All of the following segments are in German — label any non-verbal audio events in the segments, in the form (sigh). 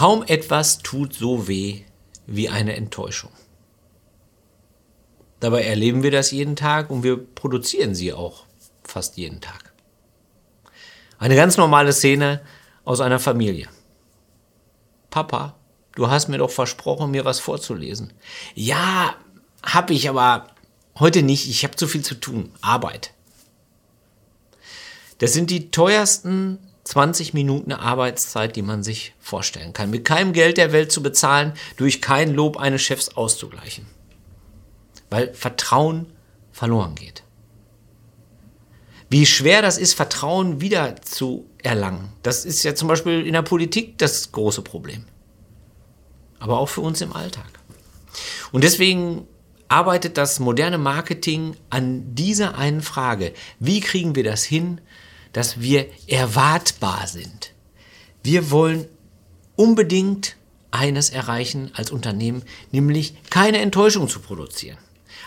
Kaum etwas tut so weh wie eine Enttäuschung. Dabei erleben wir das jeden Tag und wir produzieren sie auch fast jeden Tag. Eine ganz normale Szene aus einer Familie. Papa, du hast mir doch versprochen, mir was vorzulesen. Ja, hab ich, aber heute nicht. Ich habe zu viel zu tun. Arbeit. Das sind die teuersten 20 Minuten Arbeitszeit, die man sich vorstellen kann. Mit keinem Geld der Welt zu bezahlen, durch kein Lob eines Chefs auszugleichen. Weil Vertrauen verloren geht. Wie schwer das ist, Vertrauen wieder zu erlangen. Das ist ja zum Beispiel in der Politik das große Problem. Aber auch für uns im Alltag. Und deswegen arbeitet das moderne Marketing an dieser einen Frage. Wie kriegen wir das hin, dass wir erwartbar sind? Wir wollen unbedingt eines erreichen als Unternehmen, nämlich keine Enttäuschung zu produzieren.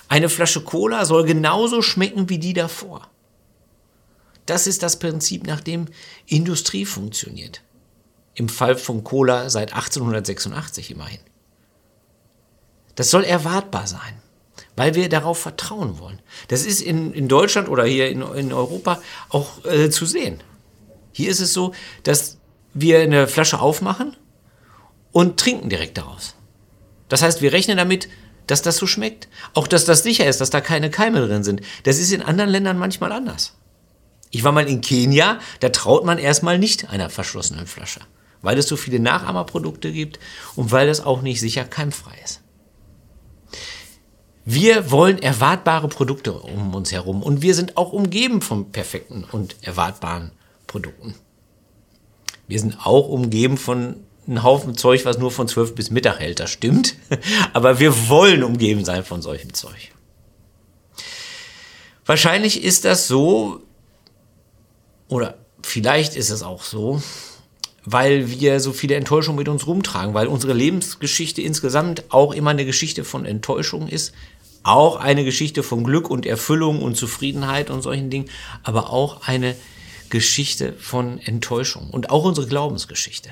Eine Flasche Cola soll genauso schmecken wie die davor. Das ist das Prinzip, nach dem Industrie funktioniert. Im Fall von Cola seit 1886 immerhin. Das soll erwartbar sein, weil wir darauf vertrauen wollen. Das ist in, in Deutschland oder hier in, in Europa auch äh, zu sehen. Hier ist es so, dass wir eine Flasche aufmachen und trinken direkt daraus. Das heißt, wir rechnen damit, dass das so schmeckt. Auch, dass das sicher ist, dass da keine Keime drin sind. Das ist in anderen Ländern manchmal anders. Ich war mal in Kenia, da traut man erstmal nicht einer verschlossenen Flasche, weil es so viele Nachahmerprodukte gibt und weil es auch nicht sicher keimfrei ist. Wir wollen erwartbare Produkte um uns herum und wir sind auch umgeben von perfekten und erwartbaren Produkten. Wir sind auch umgeben von einem Haufen Zeug, was nur von 12 bis Mittag hält, das stimmt. (laughs) Aber wir wollen umgeben sein von solchem Zeug. Wahrscheinlich ist das so, oder vielleicht ist es auch so, weil wir so viele Enttäuschungen mit uns rumtragen, weil unsere Lebensgeschichte insgesamt auch immer eine Geschichte von Enttäuschung ist, auch eine Geschichte von Glück und Erfüllung und Zufriedenheit und solchen Dingen, aber auch eine Geschichte von Enttäuschung und auch unsere Glaubensgeschichte.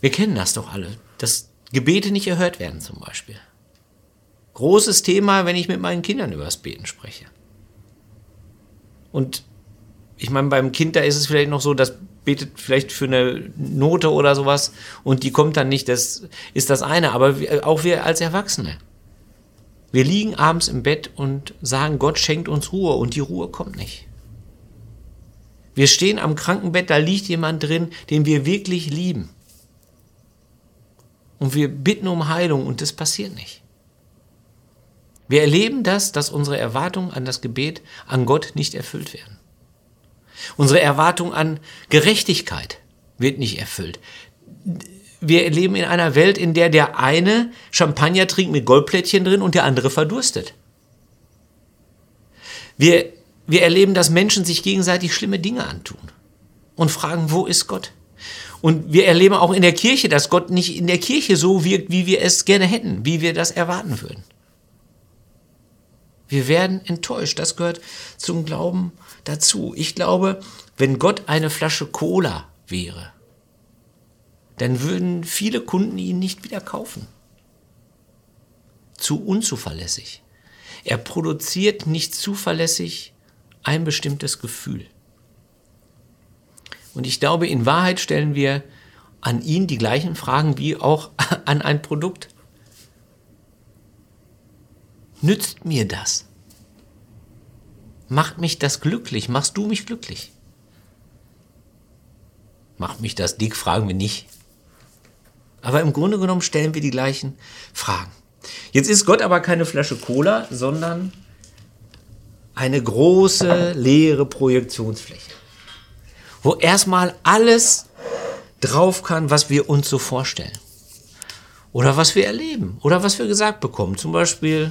Wir kennen das doch alle, dass Gebete nicht erhört werden zum Beispiel. Großes Thema, wenn ich mit meinen Kindern über das Beten spreche. Und ich meine, beim Kind, da ist es vielleicht noch so, das betet vielleicht für eine Note oder sowas und die kommt dann nicht, das ist das eine. Aber auch wir als Erwachsene. Wir liegen abends im Bett und sagen, Gott schenkt uns Ruhe und die Ruhe kommt nicht. Wir stehen am Krankenbett, da liegt jemand drin, den wir wirklich lieben. Und wir bitten um Heilung und das passiert nicht. Wir erleben das, dass unsere Erwartungen an das Gebet an Gott nicht erfüllt werden. Unsere Erwartung an Gerechtigkeit wird nicht erfüllt. Wir leben in einer Welt, in der der eine Champagner trinkt mit Goldplättchen drin und der andere verdurstet. Wir, wir erleben, dass Menschen sich gegenseitig schlimme Dinge antun und fragen, wo ist Gott? Und wir erleben auch in der Kirche, dass Gott nicht in der Kirche so wirkt, wie wir es gerne hätten, wie wir das erwarten würden. Wir werden enttäuscht. Das gehört zum Glauben dazu. Ich glaube, wenn Gott eine Flasche Cola wäre, dann würden viele Kunden ihn nicht wieder kaufen. Zu unzuverlässig. Er produziert nicht zuverlässig ein bestimmtes Gefühl. Und ich glaube, in Wahrheit stellen wir an ihn die gleichen Fragen wie auch (laughs) an ein Produkt. Nützt mir das? Macht mich das glücklich? Machst du mich glücklich? Macht mich das dick? Fragen wir nicht. Aber im Grunde genommen stellen wir die gleichen Fragen. Jetzt ist Gott aber keine Flasche Cola, sondern eine große leere Projektionsfläche, wo erstmal alles drauf kann, was wir uns so vorstellen. Oder was wir erleben. Oder was wir gesagt bekommen. Zum Beispiel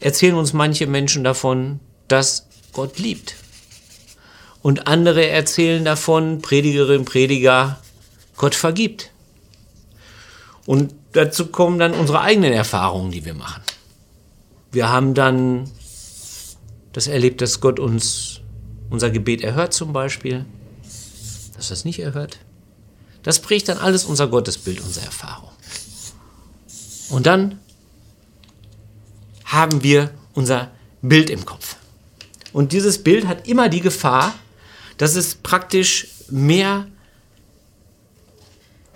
erzählen uns manche Menschen davon, dass Gott liebt. Und andere erzählen davon, Predigerinnen, Prediger, Gott vergibt. Und dazu kommen dann unsere eigenen Erfahrungen, die wir machen. Wir haben dann das erlebt, dass Gott uns unser Gebet erhört zum Beispiel, dass er es nicht erhört, Das prägt dann alles unser Gottesbild, unsere Erfahrung. Und dann haben wir unser Bild im Kopf. Und dieses Bild hat immer die Gefahr, dass es praktisch mehr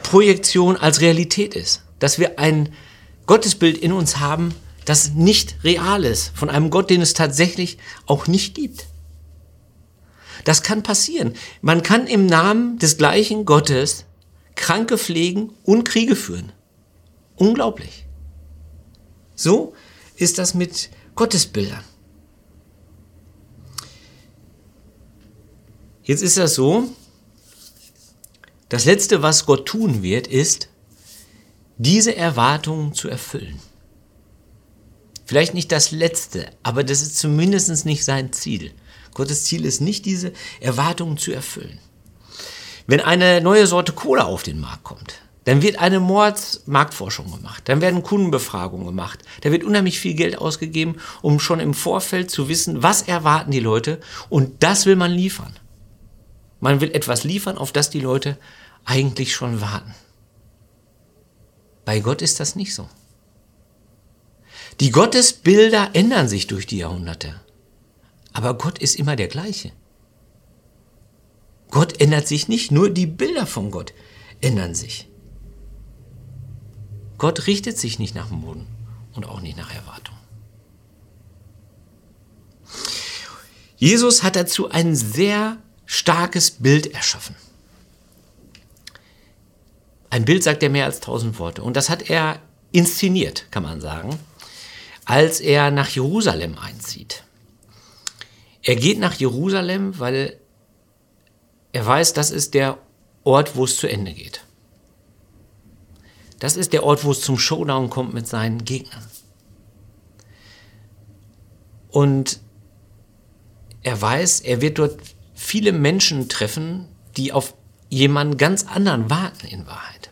Projektion als Realität ist. Dass wir ein Gottesbild in uns haben, das nicht real ist, von einem Gott, den es tatsächlich auch nicht gibt. Das kann passieren. Man kann im Namen des gleichen Gottes Kranke pflegen und Kriege führen. Unglaublich. So ist das mit Gottesbildern. Jetzt ist das so, das Letzte, was Gott tun wird, ist, diese Erwartungen zu erfüllen. Vielleicht nicht das Letzte, aber das ist zumindest nicht sein Ziel. Gottes Ziel ist nicht, diese Erwartungen zu erfüllen. Wenn eine neue Sorte Cola auf den Markt kommt, dann wird eine Mordsmarktforschung gemacht, dann werden Kundenbefragungen gemacht, da wird unheimlich viel Geld ausgegeben, um schon im Vorfeld zu wissen, was erwarten die Leute und das will man liefern. Man will etwas liefern, auf das die Leute eigentlich schon warten. Bei Gott ist das nicht so. Die Gottesbilder ändern sich durch die Jahrhunderte. Aber Gott ist immer der gleiche. Gott ändert sich nicht, nur die Bilder von Gott ändern sich. Gott richtet sich nicht nach dem Boden und auch nicht nach Erwartung. Jesus hat dazu ein sehr starkes Bild erschaffen. Ein Bild sagt er mehr als tausend Worte. Und das hat er inszeniert, kann man sagen, als er nach Jerusalem einzieht. Er geht nach Jerusalem, weil er weiß, das ist der Ort, wo es zu Ende geht. Das ist der Ort, wo es zum Showdown kommt mit seinen Gegnern. Und er weiß, er wird dort viele Menschen treffen, die auf jemanden ganz anderen warten in Wahrheit.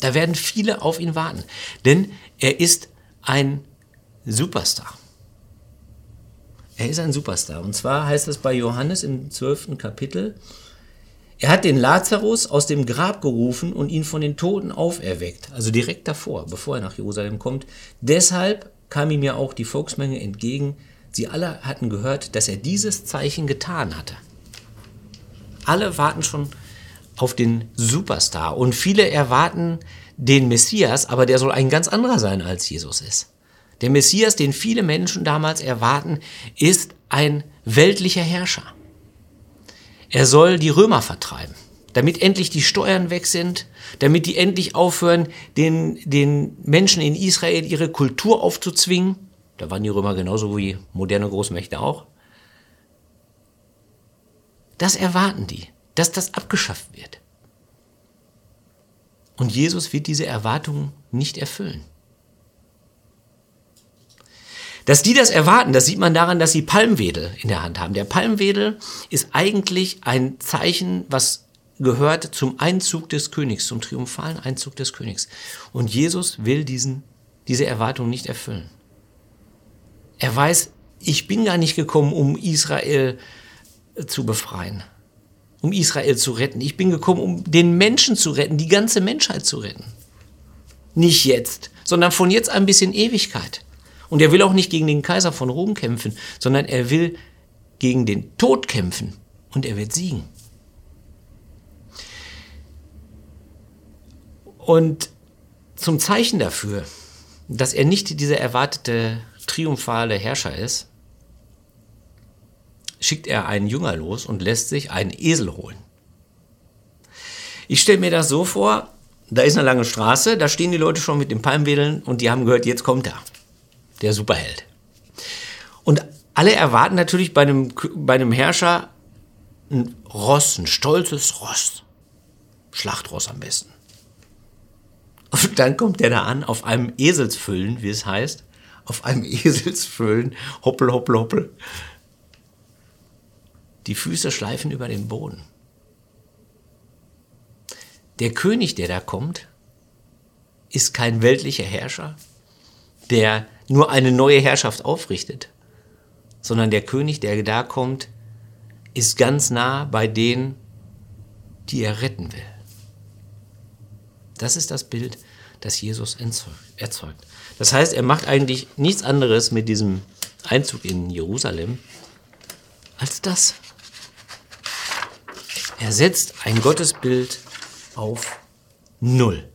Da werden viele auf ihn warten, denn er ist ein Superstar. Er ist ein Superstar. Und zwar heißt es bei Johannes im zwölften Kapitel, er hat den Lazarus aus dem Grab gerufen und ihn von den Toten auferweckt, also direkt davor, bevor er nach Jerusalem kommt. Deshalb kam ihm ja auch die Volksmenge entgegen. Sie alle hatten gehört, dass er dieses Zeichen getan hatte. Alle warten schon auf den Superstar und viele erwarten den Messias, aber der soll ein ganz anderer sein, als Jesus ist. Der Messias, den viele Menschen damals erwarten, ist ein weltlicher Herrscher. Er soll die Römer vertreiben, damit endlich die Steuern weg sind, damit die endlich aufhören, den, den Menschen in Israel ihre Kultur aufzuzwingen. Da waren die Römer genauso wie moderne Großmächte auch. Das erwarten die, dass das abgeschafft wird. Und Jesus wird diese Erwartungen nicht erfüllen. Dass die das erwarten, das sieht man daran, dass sie Palmwedel in der Hand haben. Der Palmwedel ist eigentlich ein Zeichen, was gehört zum Einzug des Königs, zum triumphalen Einzug des Königs. Und Jesus will diesen, diese Erwartung nicht erfüllen. Er weiß, ich bin gar nicht gekommen, um Israel zu befreien, um Israel zu retten. Ich bin gekommen, um den Menschen zu retten, die ganze Menschheit zu retten. Nicht jetzt, sondern von jetzt an bis in Ewigkeit. Und er will auch nicht gegen den Kaiser von Rom kämpfen, sondern er will gegen den Tod kämpfen und er wird siegen. Und zum Zeichen dafür, dass er nicht dieser erwartete triumphale Herrscher ist, schickt er einen Jünger los und lässt sich einen Esel holen. Ich stelle mir das so vor, da ist eine lange Straße, da stehen die Leute schon mit den Palmwedeln und die haben gehört, jetzt kommt er der Superheld. Und alle erwarten natürlich bei einem, bei einem Herrscher ein Ross, ein stolzes Ross. Schlachtross am besten. Und dann kommt der da an auf einem Eselsfüllen, wie es heißt. Auf einem (laughs) Eselsfüllen, hoppel, hoppel, hoppel. Die Füße schleifen über den Boden. Der König, der da kommt, ist kein weltlicher Herrscher, der nur eine neue Herrschaft aufrichtet, sondern der König, der da kommt, ist ganz nah bei denen, die er retten will. Das ist das Bild, das Jesus erzeugt. Das heißt, er macht eigentlich nichts anderes mit diesem Einzug in Jerusalem als das. Er setzt ein Gottesbild auf Null.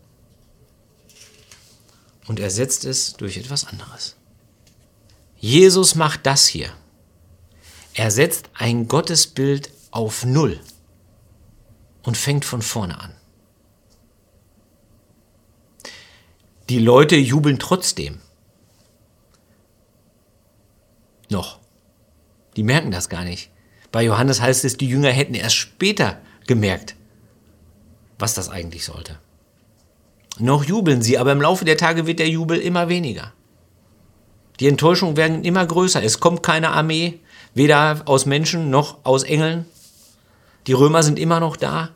Und er setzt es durch etwas anderes. Jesus macht das hier. Er setzt ein Gottesbild auf Null und fängt von vorne an. Die Leute jubeln trotzdem. Noch. Die merken das gar nicht. Bei Johannes heißt es, die Jünger hätten erst später gemerkt, was das eigentlich sollte. Noch jubeln sie, aber im Laufe der Tage wird der Jubel immer weniger. Die Enttäuschungen werden immer größer. Es kommt keine Armee, weder aus Menschen noch aus Engeln. Die Römer sind immer noch da.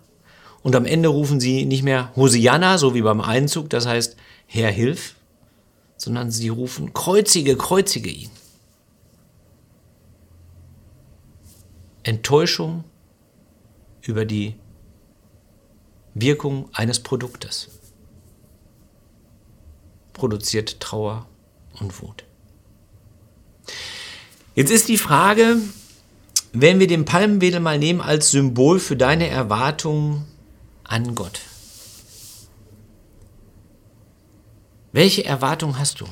Und am Ende rufen sie nicht mehr Hosianna, so wie beim Einzug, das heißt, Herr, hilf, sondern sie rufen, kreuzige, kreuzige ihn. Enttäuschung über die Wirkung eines Produktes produziert Trauer und Wut. Jetzt ist die Frage, wenn wir den Palmwedel mal nehmen als Symbol für deine Erwartungen an Gott. Welche Erwartung hast du?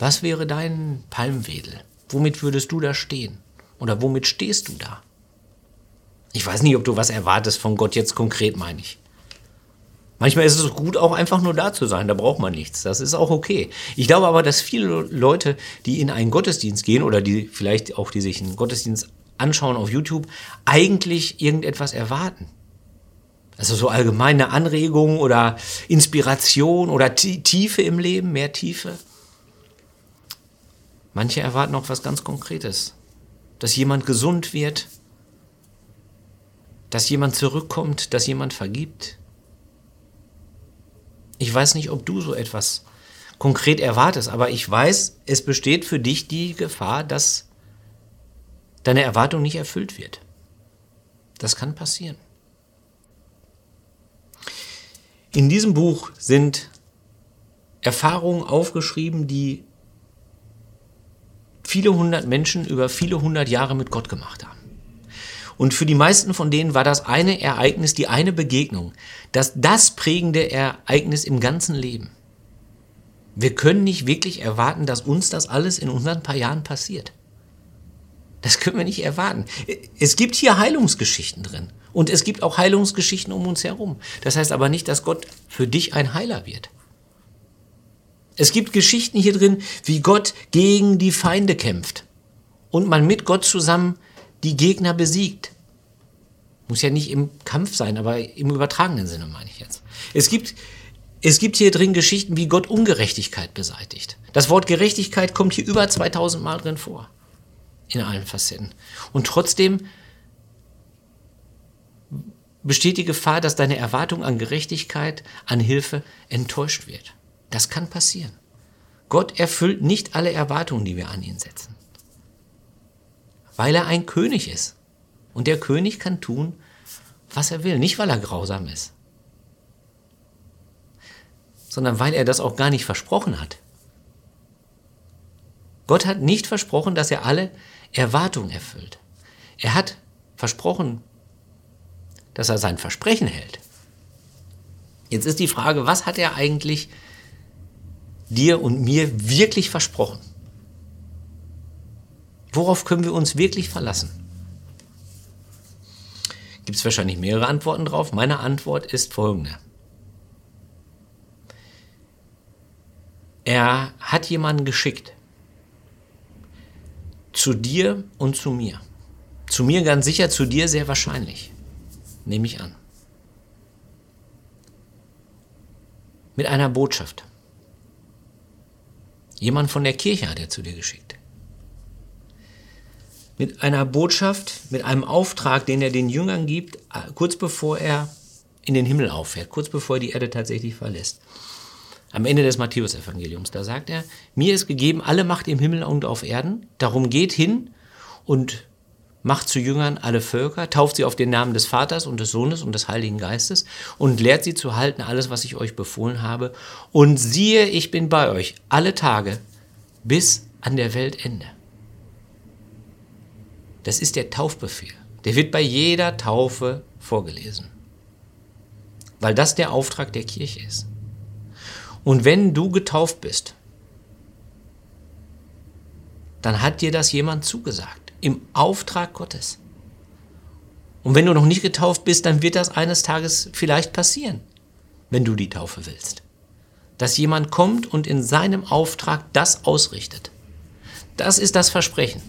Was wäre dein Palmwedel? Womit würdest du da stehen? Oder womit stehst du da? Ich weiß nicht, ob du was erwartest von Gott jetzt konkret, meine ich. Manchmal ist es gut, auch einfach nur da zu sein. Da braucht man nichts. Das ist auch okay. Ich glaube aber, dass viele Leute, die in einen Gottesdienst gehen oder die vielleicht auch, die sich einen Gottesdienst anschauen auf YouTube, eigentlich irgendetwas erwarten. Also so allgemeine Anregungen oder Inspiration oder Tiefe im Leben, mehr Tiefe. Manche erwarten auch was ganz Konkretes. Dass jemand gesund wird, dass jemand zurückkommt, dass jemand vergibt. Ich weiß nicht, ob du so etwas konkret erwartest, aber ich weiß, es besteht für dich die Gefahr, dass deine Erwartung nicht erfüllt wird. Das kann passieren. In diesem Buch sind Erfahrungen aufgeschrieben, die viele hundert Menschen über viele hundert Jahre mit Gott gemacht haben. Und für die meisten von denen war das eine Ereignis, die eine Begegnung, das das prägende Ereignis im ganzen Leben. Wir können nicht wirklich erwarten, dass uns das alles in unseren paar Jahren passiert. Das können wir nicht erwarten. Es gibt hier Heilungsgeschichten drin. Und es gibt auch Heilungsgeschichten um uns herum. Das heißt aber nicht, dass Gott für dich ein Heiler wird. Es gibt Geschichten hier drin, wie Gott gegen die Feinde kämpft und man mit Gott zusammen die Gegner besiegt. Muss ja nicht im Kampf sein, aber im übertragenen Sinne meine ich jetzt. Es gibt, es gibt hier drin Geschichten, wie Gott Ungerechtigkeit beseitigt. Das Wort Gerechtigkeit kommt hier über 2000 Mal drin vor in allen Facetten. Und trotzdem besteht die Gefahr, dass deine Erwartung an Gerechtigkeit, an Hilfe enttäuscht wird. Das kann passieren. Gott erfüllt nicht alle Erwartungen, die wir an ihn setzen. Weil er ein König ist. Und der König kann tun, was er will. Nicht, weil er grausam ist, sondern weil er das auch gar nicht versprochen hat. Gott hat nicht versprochen, dass er alle Erwartung erfüllt. Er hat versprochen, dass er sein Versprechen hält. Jetzt ist die Frage, was hat er eigentlich dir und mir wirklich versprochen? Worauf können wir uns wirklich verlassen? Gibt es wahrscheinlich mehrere Antworten drauf. Meine Antwort ist folgende. Er hat jemanden geschickt, zu dir und zu mir. Zu mir ganz sicher, zu dir sehr wahrscheinlich. Nehme ich an. Mit einer Botschaft. Jemand von der Kirche hat er zu dir geschickt. Mit einer Botschaft, mit einem Auftrag, den er den Jüngern gibt, kurz bevor er in den Himmel auffährt, kurz bevor er die Erde tatsächlich verlässt am Ende des Matthäusevangeliums. Da sagt er, mir ist gegeben alle Macht im Himmel und auf Erden, darum geht hin und macht zu Jüngern alle Völker, tauft sie auf den Namen des Vaters und des Sohnes und des Heiligen Geistes und lehrt sie zu halten alles, was ich euch befohlen habe. Und siehe, ich bin bei euch alle Tage bis an der Weltende. Das ist der Taufbefehl. Der wird bei jeder Taufe vorgelesen. Weil das der Auftrag der Kirche ist. Und wenn du getauft bist, dann hat dir das jemand zugesagt. Im Auftrag Gottes. Und wenn du noch nicht getauft bist, dann wird das eines Tages vielleicht passieren, wenn du die Taufe willst. Dass jemand kommt und in seinem Auftrag das ausrichtet. Das ist das Versprechen.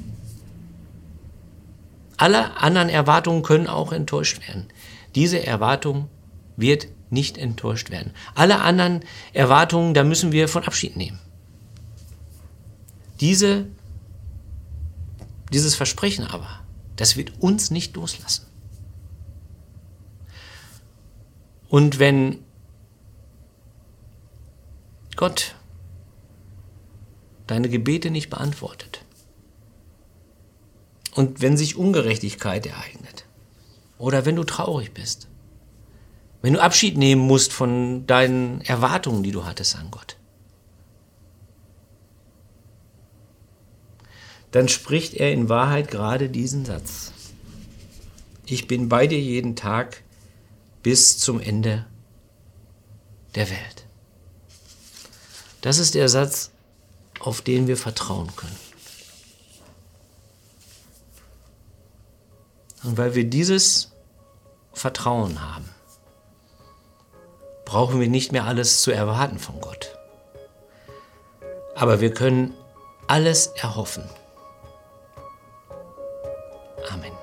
Alle anderen Erwartungen können auch enttäuscht werden. Diese Erwartung wird nicht enttäuscht werden. Alle anderen Erwartungen, da müssen wir von Abschied nehmen. Diese, dieses Versprechen aber, das wird uns nicht loslassen. Und wenn Gott deine Gebete nicht beantwortet und wenn sich Ungerechtigkeit ereignet oder wenn du traurig bist, wenn du Abschied nehmen musst von deinen Erwartungen, die du hattest an Gott, dann spricht er in Wahrheit gerade diesen Satz. Ich bin bei dir jeden Tag bis zum Ende der Welt. Das ist der Satz, auf den wir vertrauen können. Und weil wir dieses Vertrauen haben, brauchen wir nicht mehr alles zu erwarten von Gott. Aber wir können alles erhoffen. Amen.